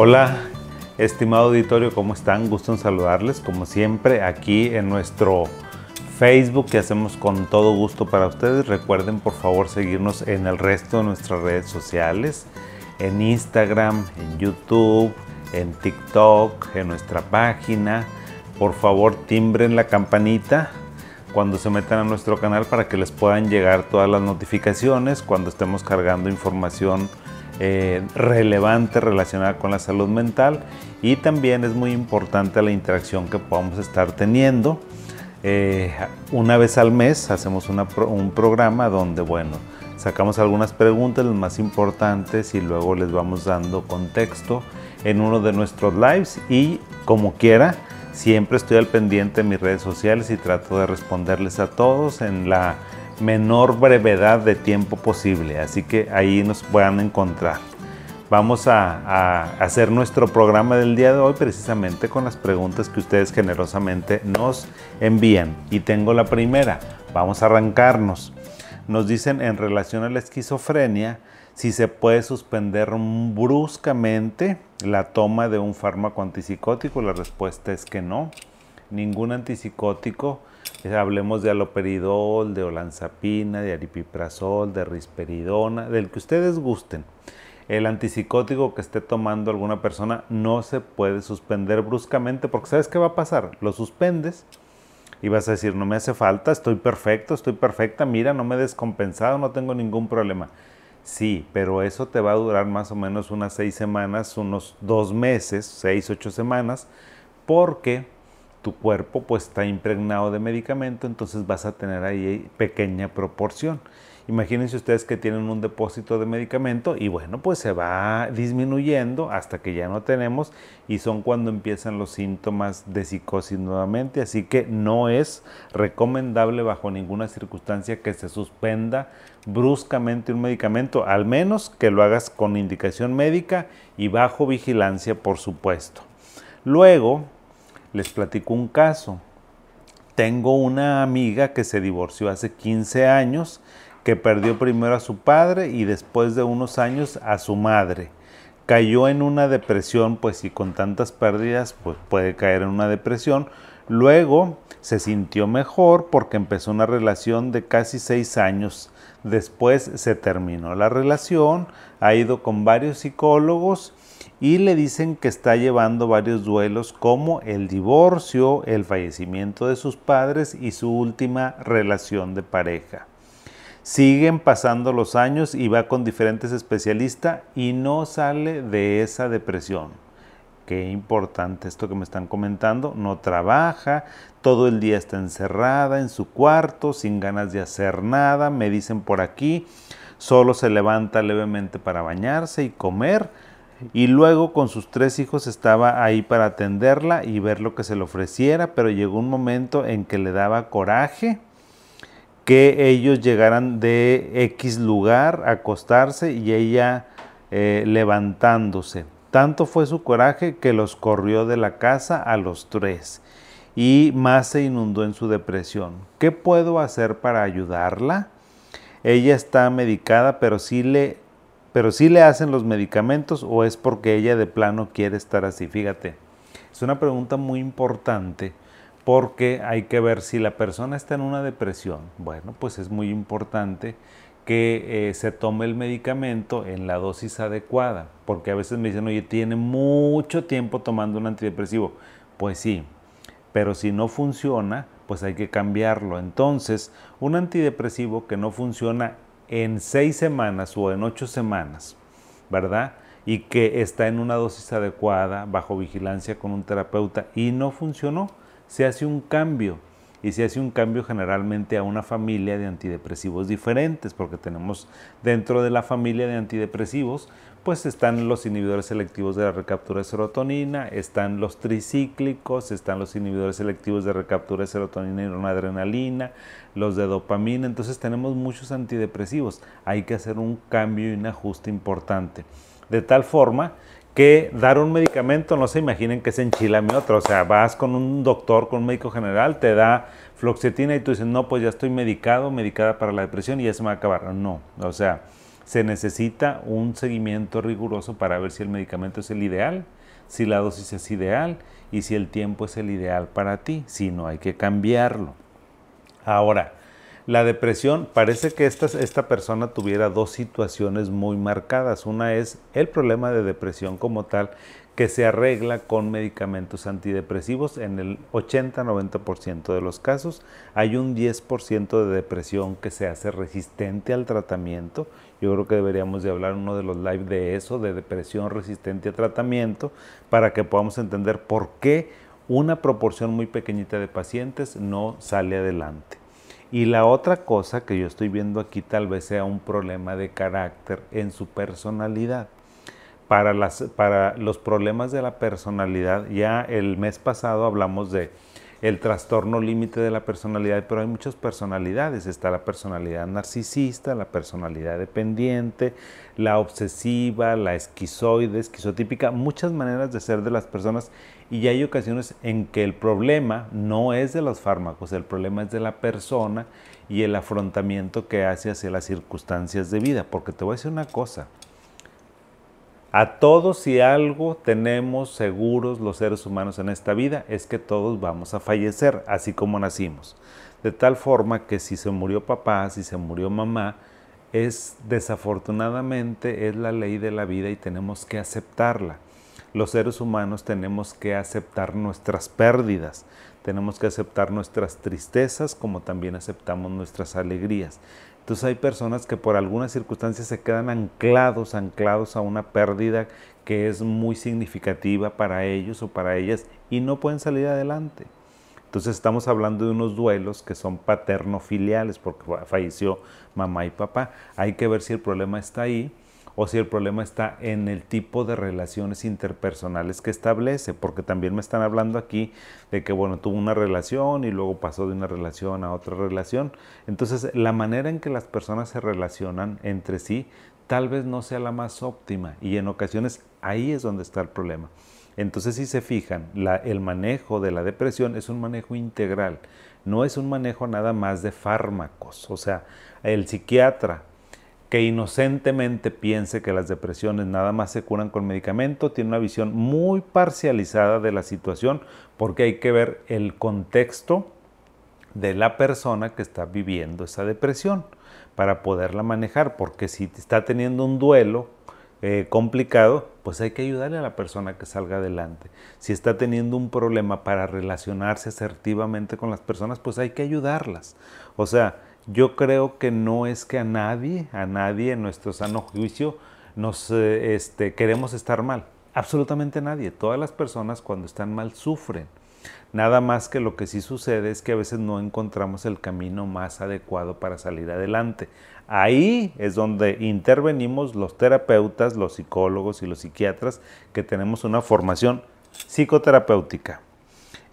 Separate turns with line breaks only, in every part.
Hola, estimado auditorio, ¿cómo están? Gusto en saludarles, como siempre, aquí en nuestro Facebook que hacemos con todo gusto para ustedes. Recuerden, por favor, seguirnos en el resto de nuestras redes sociales, en Instagram, en YouTube, en TikTok, en nuestra página. Por favor, timbren la campanita cuando se metan a nuestro canal para que les puedan llegar todas las notificaciones cuando estemos cargando información eh, relevante relacionada con la salud mental y también es muy importante la interacción que podamos estar teniendo. Eh, una vez al mes hacemos un programa donde, bueno, sacamos algunas preguntas, las más importantes, y luego les vamos dando contexto en uno de nuestros lives y como quiera, siempre estoy al pendiente de mis redes sociales y trato de responderles a todos en la menor brevedad de tiempo posible, así que ahí nos puedan encontrar. Vamos a, hacer nuestro programa del día de hoy precisamente con las preguntas que ustedes generosamente nos envían. Y tengo la primera, vamos a arrancarnos. Nos dicen en relación a la esquizofrenia si se puede suspender bruscamente la toma de un fármaco antipsicótico. La respuesta es que no. Ningún antipsicótico hablemos de aloperidol, de olanzapina, de aripiprazol, de risperidona, del que ustedes gusten. El antipsicótico que esté tomando alguna persona no se puede suspender bruscamente porque ¿sabes qué va a pasar? Lo suspendes y vas a decir, no me hace falta, estoy perfecto, estoy perfecta, mira, no me he descompensado, no tengo ningún problema. Sí, pero eso te va a durar más o menos unas seis semanas, unos dos meses, seis, ocho semanas, porque tu cuerpo pues está impregnado de medicamento, entonces vas a tener ahí pequeña proporción. Imagínense ustedes que tienen un depósito de medicamento y bueno, pues se va disminuyendo hasta que ya no tenemos y son cuando empiezan los síntomas de psicosis nuevamente. Así que no es recomendable bajo ninguna circunstancia que se suspenda bruscamente un medicamento, al menos que lo hagas con indicación médica y bajo vigilancia, por supuesto. Luego, les platico un caso. Tengo una amiga que se divorció hace 15 años, que perdió primero a su padre y después de unos años a su madre. Cayó en una depresión, pues y con tantas pérdidas, pues puede caer en una depresión. Luego se sintió mejor porque empezó una relación de casi seis años. Después se terminó la relación, ha ido con varios psicólogos y le dicen que está llevando varios duelos como el divorcio, el fallecimiento de sus padres y su última relación de pareja. Siguen pasando los años y va con diferentes especialistas y no sale de esa depresión. Qué importante esto que me están comentando. No trabaja, todo el día está encerrada en su cuarto, sin ganas de hacer nada. Me dicen por aquí, solo se levanta levemente para bañarse y comer y luego con sus tres hijos estaba ahí para atenderla y ver lo que se le ofreciera, pero llegó un momento en que le daba coraje que ellos llegaran de X lugar a acostarse y ella eh, levantándose. Tanto fue su coraje que los corrió de la casa a los tres y más se inundó en su depresión. ¿Qué puedo hacer para ayudarla? Ella está medicada, pero sí le pero si le hacen los medicamentos o es porque ella de plano quiere estar así. Fíjate, es una pregunta muy importante porque hay que ver si la persona está en una depresión. Bueno, pues es muy importante que eh, se tome el medicamento en la dosis adecuada, porque a veces me dicen, oye, tiene mucho tiempo tomando un antidepresivo. Pues sí, pero si no funciona, pues hay que cambiarlo. Entonces, un antidepresivo que no funciona en seis semanas o en ocho semanas, ¿verdad? Y que está en una dosis adecuada, bajo vigilancia con un terapeuta y no funcionó, se hace un cambio. Y se hace un cambio generalmente a una familia de antidepresivos diferentes, porque tenemos dentro de la familia de antidepresivos pues están los inhibidores selectivos de la recaptura de serotonina, están los tricíclicos, están los inhibidores selectivos de recaptura de serotonina y adrenalina, los de dopamina, entonces tenemos muchos antidepresivos. Hay que hacer un cambio y un ajuste importante. De tal forma que dar un medicamento, no se imaginen que es enchilame otro, o sea, vas con un doctor, con un médico general, te da floxetina y tú dices, no, pues ya estoy medicado, medicada para la depresión y ya se me va a acabar. No, o sea, se necesita un seguimiento riguroso para ver si el medicamento es el ideal, si la dosis es ideal y si el tiempo es el ideal para ti. Si no, hay que cambiarlo. Ahora, la depresión, parece que esta, esta persona tuviera dos situaciones muy marcadas. Una es el problema de depresión como tal, que se arregla con medicamentos antidepresivos en el 80-90% de los casos. Hay un 10% de depresión que se hace resistente al tratamiento. Yo creo que deberíamos de hablar uno de los live de eso, de depresión resistente a tratamiento, para que podamos entender por qué una proporción muy pequeñita de pacientes no sale adelante. Y la otra cosa que yo estoy viendo aquí tal vez sea un problema de carácter en su personalidad. Para, las, para los problemas de la personalidad, ya el mes pasado hablamos de el trastorno límite de la personalidad, pero hay muchas personalidades. Está la personalidad narcisista, la personalidad dependiente, la obsesiva, la esquizoide, esquizotípica, muchas maneras de ser de las personas y hay ocasiones en que el problema no es de los fármacos, el problema es de la persona y el afrontamiento que hace hacia las circunstancias de vida. Porque te voy a decir una cosa, a todos y algo tenemos seguros los seres humanos en esta vida, es que todos vamos a fallecer, así como nacimos. De tal forma que si se murió papá, si se murió mamá, es desafortunadamente es la ley de la vida y tenemos que aceptarla. Los seres humanos tenemos que aceptar nuestras pérdidas, tenemos que aceptar nuestras tristezas como también aceptamos nuestras alegrías. Entonces hay personas que por algunas circunstancias se quedan anclados, anclados a una pérdida que es muy significativa para ellos o para ellas y no pueden salir adelante. Entonces estamos hablando de unos duelos que son paterno-filiales porque falleció mamá y papá. Hay que ver si el problema está ahí o si el problema está en el tipo de relaciones interpersonales que establece, porque también me están hablando aquí de que, bueno, tuvo una relación y luego pasó de una relación a otra relación. Entonces, la manera en que las personas se relacionan entre sí tal vez no sea la más óptima y en ocasiones ahí es donde está el problema. Entonces, si se fijan, el manejo de la depresión es un manejo integral, no es un manejo nada más de fármacos. O sea, el psiquiatra que inocentemente piense que las depresiones nada más se curan con medicamento, tiene una visión muy parcializada de la situación porque hay que ver el contexto de la persona que está viviendo esa depresión para poderla manejar, porque si está teniendo un duelo eh, complicado, pues hay que ayudarle a la persona que salga adelante. Si está teniendo un problema para relacionarse asertivamente con las personas, pues hay que ayudarlas. O sea, yo creo que no es que a nadie, a nadie en nuestro sano juicio nos eh, este, queremos estar mal. Absolutamente nadie. Todas las personas cuando están mal sufren. Nada más que lo que sí sucede es que a veces no encontramos el camino más adecuado para salir adelante. Ahí es donde intervenimos los terapeutas, los psicólogos y los psiquiatras que tenemos una formación psicoterapéutica.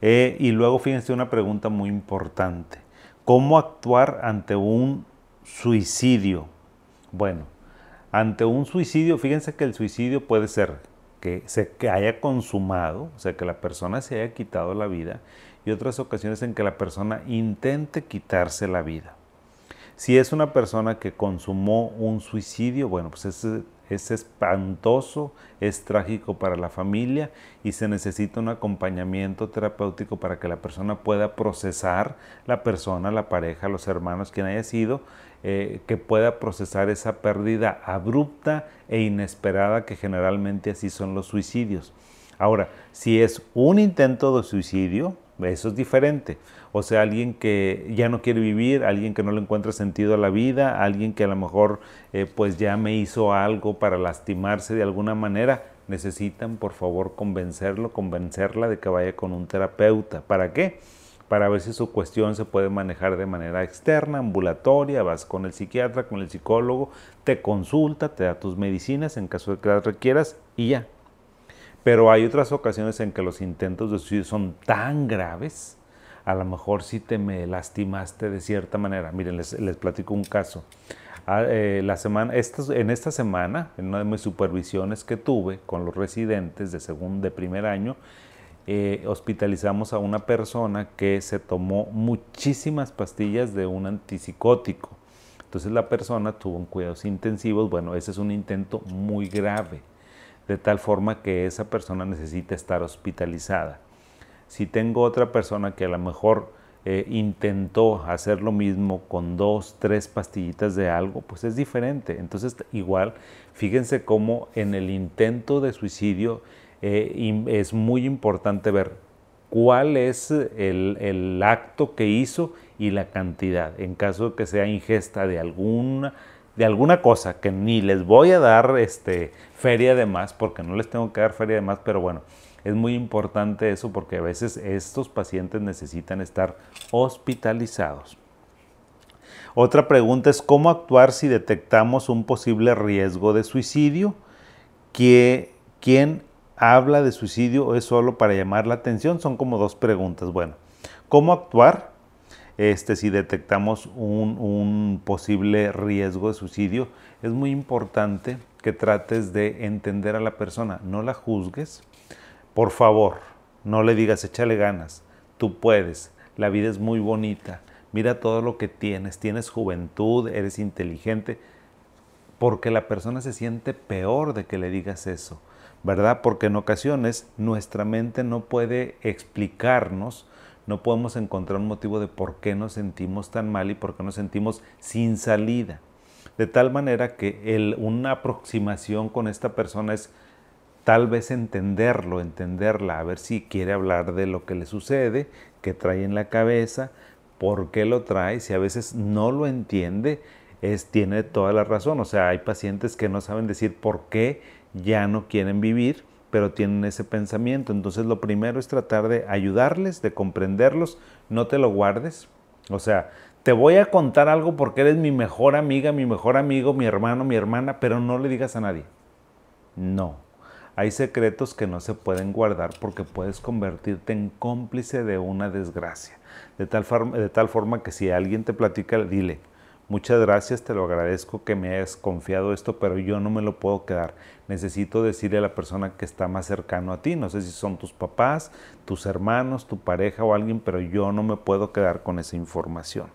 Eh, y luego fíjense una pregunta muy importante. ¿Cómo actuar ante un suicidio? Bueno, ante un suicidio, fíjense que el suicidio puede ser que se haya consumado, o sea, que la persona se haya quitado la vida, y otras ocasiones en que la persona intente quitarse la vida. Si es una persona que consumó un suicidio, bueno, pues es, es espantoso, es trágico para la familia y se necesita un acompañamiento terapéutico para que la persona pueda procesar, la persona, la pareja, los hermanos, quien haya sido, eh, que pueda procesar esa pérdida abrupta e inesperada que generalmente así son los suicidios. Ahora, si es un intento de suicidio, eso es diferente. O sea, alguien que ya no quiere vivir, alguien que no le encuentra sentido a la vida, alguien que a lo mejor eh, pues ya me hizo algo para lastimarse de alguna manera, necesitan por favor convencerlo, convencerla de que vaya con un terapeuta. ¿Para qué? Para ver si su cuestión se puede manejar de manera externa, ambulatoria, vas con el psiquiatra, con el psicólogo, te consulta, te da tus medicinas en caso de que las requieras y ya, pero hay otras ocasiones en que los intentos de suicidio son tan graves, a lo mejor si te me lastimaste de cierta manera. Miren, les, platico un caso. Ah, eh, la semana, en esta semana, en una de mis supervisiones que tuve con los residentes de segundo, de primer año, eh, hospitalizamos a una persona que se tomó muchísimas pastillas de un antipsicótico. Entonces la persona tuvo un cuidados intensivos, bueno, ese es un intento muy grave, de tal forma que esa persona necesita estar hospitalizada. Si tengo otra persona que a lo mejor eh, intentó hacer lo mismo con dos, tres pastillitas de algo, pues es diferente. Entonces, igual, fíjense cómo en el intento de suicidio eh, es muy importante ver cuál es el, acto que hizo y la cantidad, en caso de que sea ingesta de alguna, de alguna cosa, que ni les voy a dar este, feria de más, porque no les tengo que dar feria de más, pero bueno, es muy importante eso porque a veces estos pacientes necesitan estar hospitalizados. Otra pregunta es cómo actuar si detectamos un posible riesgo de suicidio. ¿Quién habla de suicidio o es solo para llamar la atención? Son como dos preguntas. Bueno, ¿cómo actuar este, si detectamos un, un posible riesgo de suicidio? Es muy importante que trates de entender a la persona, no la juzgues, por favor, no le digas, échale ganas, tú puedes, la vida es muy bonita, mira todo lo que tienes, tienes juventud, eres inteligente, porque la persona se siente peor de que le digas eso, ¿verdad? Porque en ocasiones nuestra mente no puede explicarnos, no podemos encontrar un motivo de por qué nos sentimos tan mal y por qué nos sentimos sin salida. De tal manera que una aproximación con esta persona es tal vez entenderlo, entenderla, a ver si quiere hablar de lo que le sucede, que trae en la cabeza, por qué lo trae, si a veces no lo entiende, es, tiene toda la razón. O sea, hay pacientes que no saben decir por qué ya no quieren vivir, pero tienen ese pensamiento. Entonces lo primero es tratar de ayudarles, de comprenderlos, no te lo guardes. O sea, te voy a contar algo porque eres mi mejor amiga, mi mejor amigo, mi hermano, mi hermana, pero no le digas a nadie. No, hay secretos que no se pueden guardar porque puedes convertirte en cómplice de una desgracia. De tal, forma, de tal forma que si alguien te platica, dile, muchas gracias, te lo agradezco que me hayas confiado esto, pero yo no me lo puedo quedar. Necesito decirle a la persona que está más cercano a ti, no sé si son tus papás, tus hermanos, tu pareja o alguien, pero yo no me puedo quedar con esa información.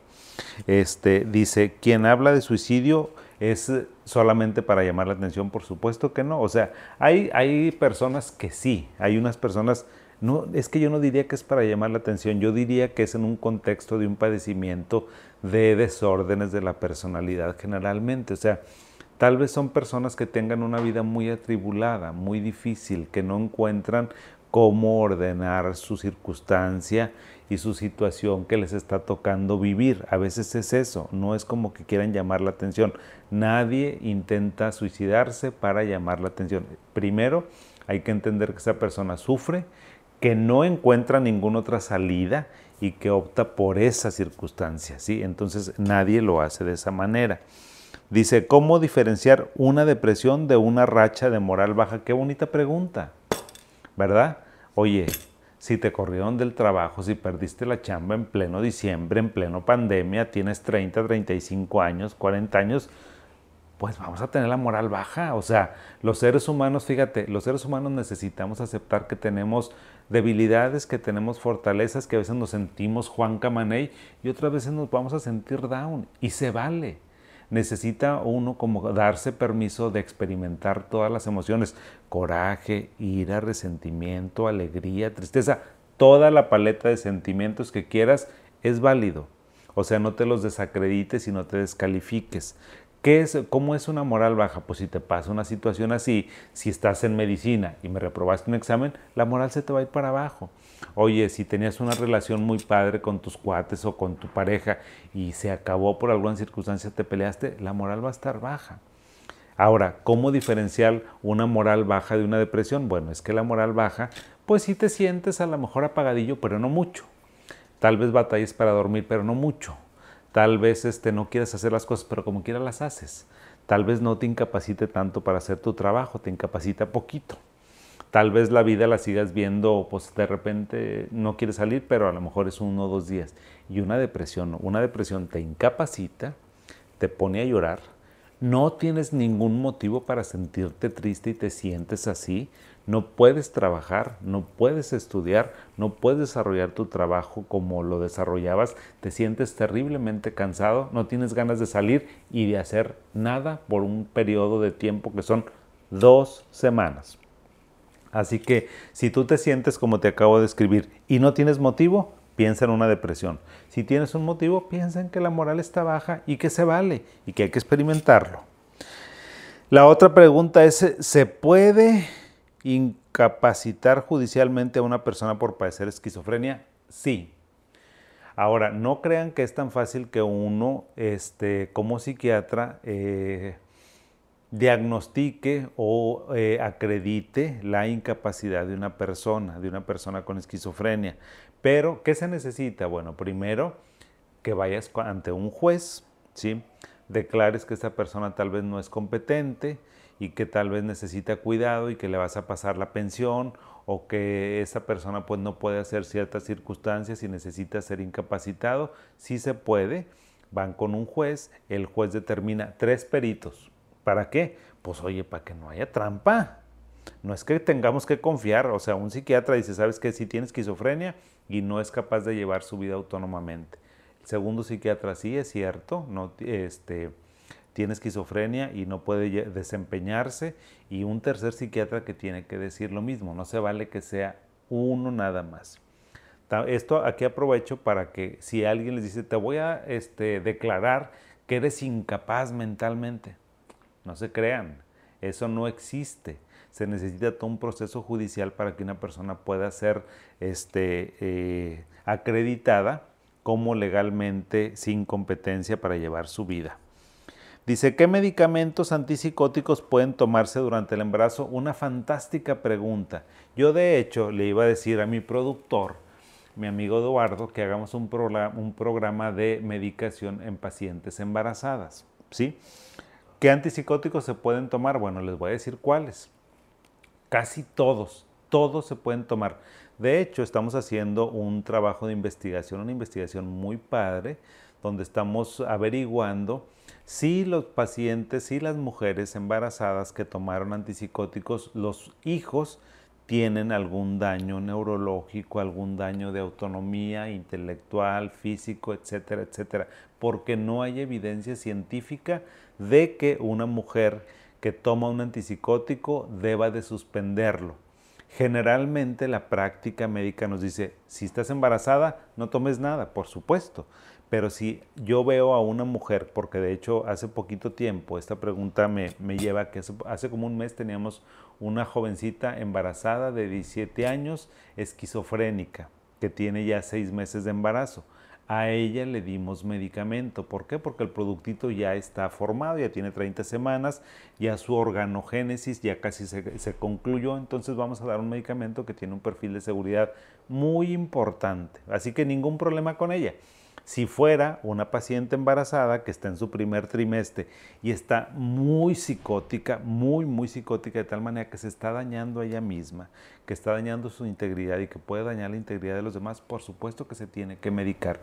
Este, dice, quien habla de suicidio ¿Es solamente para llamar la atención? Por supuesto que no. O sea, hay, hay personas que sí, hay unas personas, no, es que yo no diría que es para llamar la atención, yo diría que es en un contexto de un padecimiento de desórdenes de la personalidad generalmente. O sea, Tal vez son personas que tengan una vida muy atribulada, muy difícil, que no encuentran cómo ordenar su circunstancia y su situación que les está tocando vivir. A veces es eso, no es como que quieran llamar la atención. Nadie intenta suicidarse para llamar la atención. Primero, hay que entender que esa persona sufre, que no encuentra ninguna otra salida y que opta por esa circunstancia. ¿sí? Entonces nadie lo hace de esa manera. Dice, ¿cómo diferenciar una depresión de una racha de moral baja? Qué bonita pregunta, ¿verdad? Oye, si te corrieron del trabajo, si perdiste la chamba en pleno diciembre, en pleno pandemia, tienes 30, 35 años, 40 años, pues vamos a tener la moral baja. O sea, los seres humanos, fíjate, los seres humanos necesitamos aceptar que tenemos debilidades, que tenemos fortalezas, que a veces nos sentimos Juan Camaney y otras veces nos vamos a sentir down. Y se vale necesita uno como darse permiso de experimentar todas las emociones, coraje, ira, resentimiento, alegría, tristeza, toda la paleta de sentimientos que quieras es válido. O sea, no te los desacredites y no te descalifiques. ¿Qué es, ¿Cómo es una moral baja? Pues si te pasa una situación así, si estás en medicina y me reprobaste un examen, la moral se te va a ir para abajo. Oye, si tenías una relación muy padre con tus cuates o con tu pareja y se acabó por alguna circunstancia, te peleaste, la moral va a estar baja. Ahora, ¿cómo diferenciar una moral baja de una depresión? Bueno, es que la moral baja, pues sí te sientes a lo mejor apagadillo, pero no mucho. Tal vez batalles para dormir, pero no mucho. Tal vez este, no quieres hacer las cosas, pero como quiera las haces. Tal vez no te incapacite tanto para hacer tu trabajo, te incapacita poquito. Tal vez la vida la sigas viendo, pues de repente no quieres salir, pero a lo mejor es uno o dos días. Y una depresión, una depresión te incapacita, te pone a llorar, no tienes ningún motivo para sentirte triste y te sientes así. No puedes trabajar, no puedes estudiar, no puedes desarrollar tu trabajo como lo desarrollabas, te sientes terriblemente cansado, no tienes ganas de salir y de hacer nada por un periodo de tiempo que son dos semanas. Así que si tú te sientes como te acabo de escribir y no tienes motivo, piensa en una depresión. Si tienes un motivo, piensa en que la moral está baja y que se vale y que hay que experimentarlo. La otra pregunta es, ¿se puede incapacitar judicialmente a una persona por padecer esquizofrenia? Sí. Ahora, no crean que es tan fácil que uno, este, como psiquiatra, eh, diagnostique o eh, acredite la incapacidad de una persona, de una persona con esquizofrenia. Pero, ¿qué se necesita? Bueno, primero que vayas ante un juez, ¿sí? declares que esa persona tal vez no es competente y que tal vez necesita cuidado y que le vas a pasar la pensión o que esa persona pues no puede hacer ciertas circunstancias y necesita ser incapacitado, sí se puede, van con un juez, el juez determina tres peritos, ¿Para qué? Pues oye, para que no haya trampa. No es que tengamos que confiar, o sea, un psiquiatra dice, ¿sabes qué? Si tiene esquizofrenia y no es capaz de llevar su vida autónomamente. El segundo psiquiatra sí es cierto, no, este, tiene esquizofrenia y no puede desempeñarse. Y un tercer psiquiatra que tiene que decir lo mismo, no se vale que sea uno nada más. Esto aquí aprovecho para que si alguien les dice, te voy a este, declarar que eres incapaz mentalmente, no se crean, eso no existe. Se necesita todo un proceso judicial para que una persona pueda ser este, eh, acreditada como legalmente sin competencia para llevar su vida. Dice, ¿qué medicamentos antipsicóticos pueden tomarse durante el embarazo? Una fantástica pregunta. Yo de hecho le iba a decir a mi productor, mi amigo Eduardo, que hagamos un, programa, un programa de medicación en pacientes embarazadas. ¿sí? ¿Qué antipsicóticos se pueden tomar? Bueno, les voy a decir cuáles. Casi todos, todos se pueden tomar. De hecho, estamos haciendo un trabajo de investigación, una investigación muy padre, donde estamos averiguando si los pacientes, si las mujeres embarazadas que tomaron antipsicóticos, los hijos tienen algún daño neurológico, algún daño de autonomía intelectual, físico, etcétera, etcétera, porque no hay evidencia científica de que una mujer que toma un antipsicótico deba de suspenderlo. Generalmente la práctica médica nos dice, si estás embarazada, no tomes nada, por supuesto. Pero si yo veo a una mujer, porque de hecho hace poquito tiempo, esta pregunta me, me lleva que hace, hace, como un mes teníamos una jovencita embarazada de 17 años, esquizofrénica, que tiene ya seis meses de embarazo. A ella le dimos medicamento. ¿Por qué? Porque el productito ya está formado, ya tiene 30 semanas, ya su organogénesis ya casi se, se, concluyó. Entonces vamos a dar un medicamento que tiene un perfil de seguridad muy importante. Así que ningún problema con ella. Si fuera una paciente embarazada que está en su primer trimestre y está muy psicótica, muy, muy psicótica, de tal manera que se está dañando a ella misma, que está dañando su integridad y que puede dañar la integridad de los demás, por supuesto que se tiene que medicar.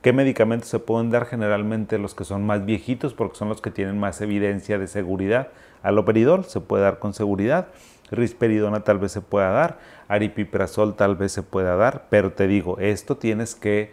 ¿Qué medicamentos se pueden dar? Generalmente los que son más viejitos, porque son los que tienen más evidencia de seguridad. Aloperidol se puede dar con seguridad risperidona tal vez se pueda dar, aripiprazol tal vez se pueda dar, pero te digo, esto tienes que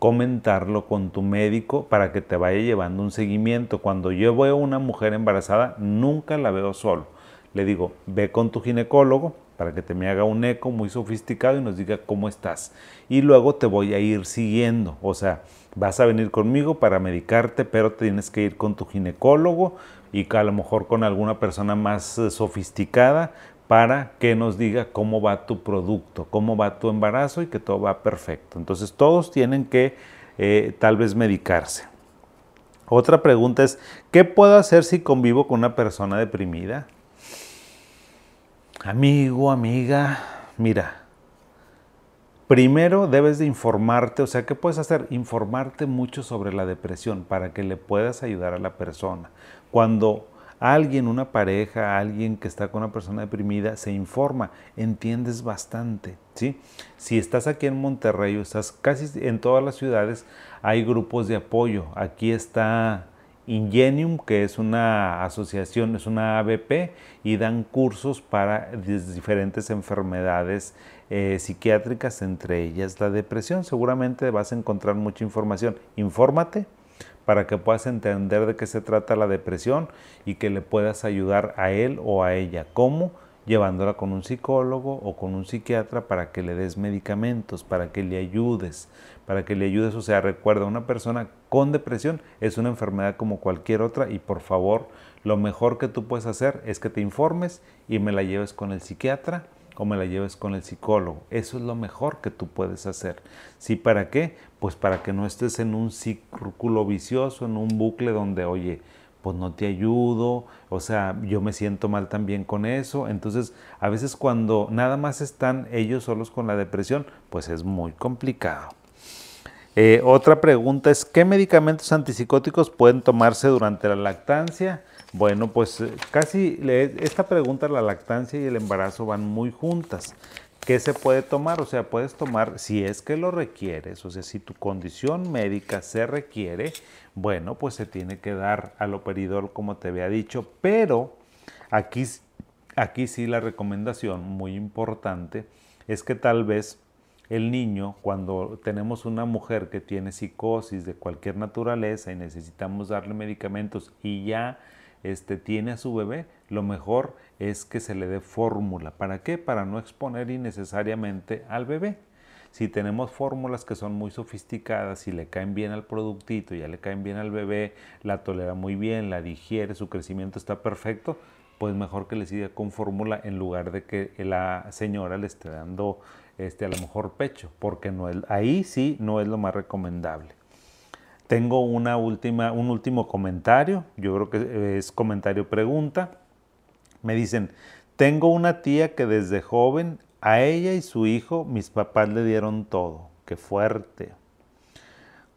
comentarlo con tu médico para que te vaya llevando un seguimiento. Cuando yo veo a una mujer embarazada, nunca la veo solo. Le digo, ve con tu ginecólogo para que te me haga un eco muy sofisticado y nos diga cómo estás. Y luego te voy a ir siguiendo. O sea, vas a venir conmigo para medicarte, pero tienes que ir con tu ginecólogo y a lo mejor con alguna persona más eh, sofisticada para que nos diga cómo va tu producto, cómo va tu embarazo y que todo va perfecto. Entonces todos tienen que eh, tal vez medicarse. Otra pregunta es, ¿qué puedo hacer si convivo con una persona deprimida? Amigo, amiga, mira, primero debes de informarte, o sea, ¿qué puedes hacer? Informarte mucho sobre la depresión para que le puedas ayudar a la persona. Cuando alguien, una pareja, alguien que está con una persona deprimida, se informa, entiendes bastante, ¿sí? Si estás aquí en Monterrey o estás casi en todas las ciudades, hay grupos de apoyo. Aquí está Ingenium, que es una asociación, es una ABP, y dan cursos para diferentes enfermedades eh, psiquiátricas, entre ellas la depresión. Seguramente vas a encontrar mucha información. Infórmate para que puedas entender de qué se trata la depresión y que le puedas ayudar a él o a ella. ¿Cómo? Llevándola con un psicólogo o con un psiquiatra para que le des medicamentos, para que le ayudes, para que le ayudes. O sea, recuerda, una persona con depresión es una enfermedad como cualquier otra y por favor, lo mejor que tú puedes hacer es que te informes y me la lleves con el psiquiatra o me la lleves con el psicólogo. Eso es lo mejor que tú puedes hacer. ¿Sí? ¿Para qué? Pues para que no estés en un círculo vicioso, en un bucle donde, oye, pues no te ayudo, o sea, yo me siento mal también con eso. Entonces, a veces cuando nada más están ellos solos con la depresión, pues es muy complicado. Eh, otra pregunta es, ¿qué medicamentos antipsicóticos pueden tomarse durante la lactancia? Bueno, pues eh, casi esta pregunta, la lactancia y el embarazo van muy juntas. ¿Qué se puede tomar? O sea, puedes tomar, si es que lo requieres, o sea, si tu condición médica se requiere, bueno, pues se tiene que dar aloperidol como te había dicho, pero aquí, aquí sí la recomendación muy importante es que tal vez el niño, cuando tenemos una mujer que tiene psicosis de cualquier naturaleza y necesitamos darle medicamentos y ya este, tiene a su bebé, lo mejor es que se le dé fórmula. ¿Para qué? Para no exponer innecesariamente al bebé. Si tenemos fórmulas que son muy sofisticadas y le caen bien al productito, ya le caen bien al bebé, la tolera muy bien, la digiere, su crecimiento está perfecto, pues mejor que le siga con fórmula en lugar de que la señora le esté dando este, a lo mejor pecho, porque no ahí sí no es lo más recomendable. Tengo una última, un último comentario, yo creo que es comentario pregunta. Me dicen, tengo una tía que desde joven a ella y su hijo mis papás le dieron todo, qué fuerte.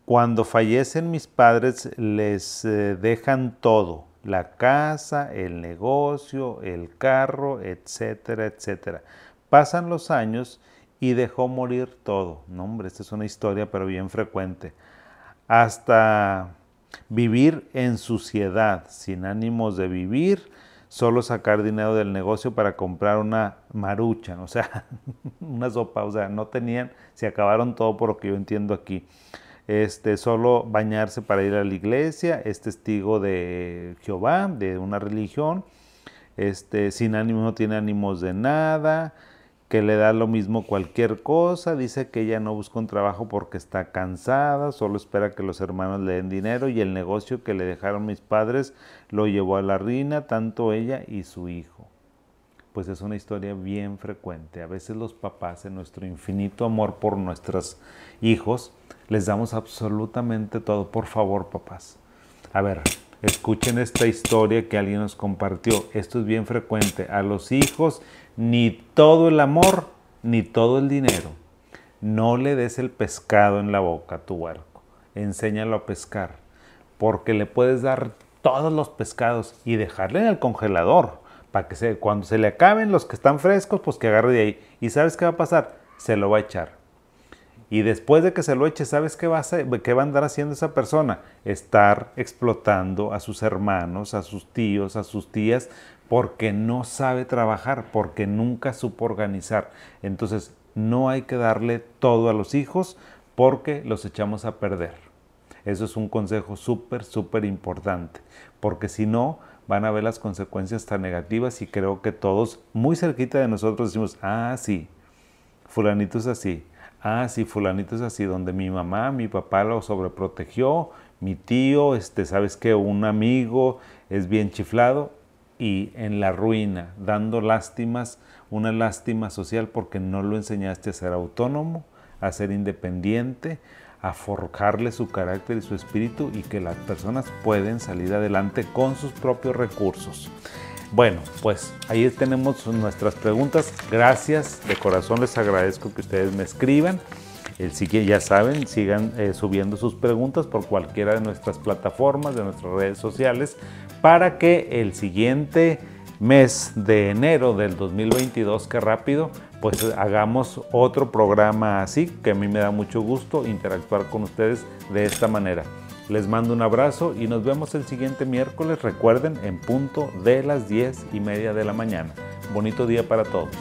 Cuando fallecen mis padres les eh, dejan todo, la casa, el negocio, el carro, etcétera, etcétera. Pasan los años y dejó morir todo. No, hombre, esta es una historia, pero bien frecuente. Hasta vivir en suciedad, sin ánimos de vivir, solo sacar dinero del negocio para comprar una marucha, o sea, una sopa, o sea, no tenían, se acabaron todo por lo que yo entiendo aquí. Este, solo bañarse para ir a la iglesia, es testigo de Jehová, de una religión, este, sin ánimo, no tiene ánimos de nada, que le da lo mismo cualquier cosa, dice que ella no busca un trabajo porque está cansada, solo espera que los hermanos le den dinero y el negocio que le dejaron mis padres lo llevó a la ruina, tanto ella y su hijo. Pues es una historia bien frecuente. A veces los papás, en nuestro infinito amor por nuestros hijos, les damos absolutamente todo. Por favor, papás. A ver, escuchen esta historia que alguien nos compartió. Esto es bien frecuente. A los hijos ni todo el amor, ni todo el dinero. No le des el pescado en la boca a tu huerco. Enséñalo a pescar, porque le puedes dar todos los pescados y dejarle en el congelador, para que cuando se le acaben los que están frescos, pues que agarre de ahí. ¿Y sabes qué va a pasar? Se lo va a echar. Y después de que se lo eche, ¿sabes qué va, a qué va a andar haciendo esa persona? Estar explotando a sus hermanos, a sus tíos, a sus tías, porque no sabe trabajar, porque nunca supo organizar. Entonces, no hay que darle todo a los hijos porque los echamos a perder. Eso es un consejo súper, súper importante, porque si no, van a ver las consecuencias tan negativas y creo que todos muy cerquita de nosotros decimos, ah, sí, fulanito es así, ah, sí, fulanito es así, donde mi mamá, mi papá lo sobreprotegió, mi tío, este, sabes que un amigo es bien chiflado, y en la ruina, dando lástimas, una lástima social porque no lo enseñaste a ser autónomo, a ser independiente, a forjarle su carácter y su espíritu y que las personas pueden salir adelante con sus propios recursos. Bueno, pues ahí tenemos nuestras preguntas. Gracias, de corazón les agradezco que ustedes me escriban. El siguiente, ya saben, sigan eh, subiendo sus preguntas por cualquiera de nuestras plataformas, de nuestras redes sociales, para que el siguiente mes de enero del 2022, que rápido, pues hagamos otro programa así, que a mí me da mucho gusto interactuar con ustedes de esta manera. Les mando un abrazo y nos vemos el siguiente miércoles, recuerden, en punto de las 10 y media de la mañana. Bonito día para todos.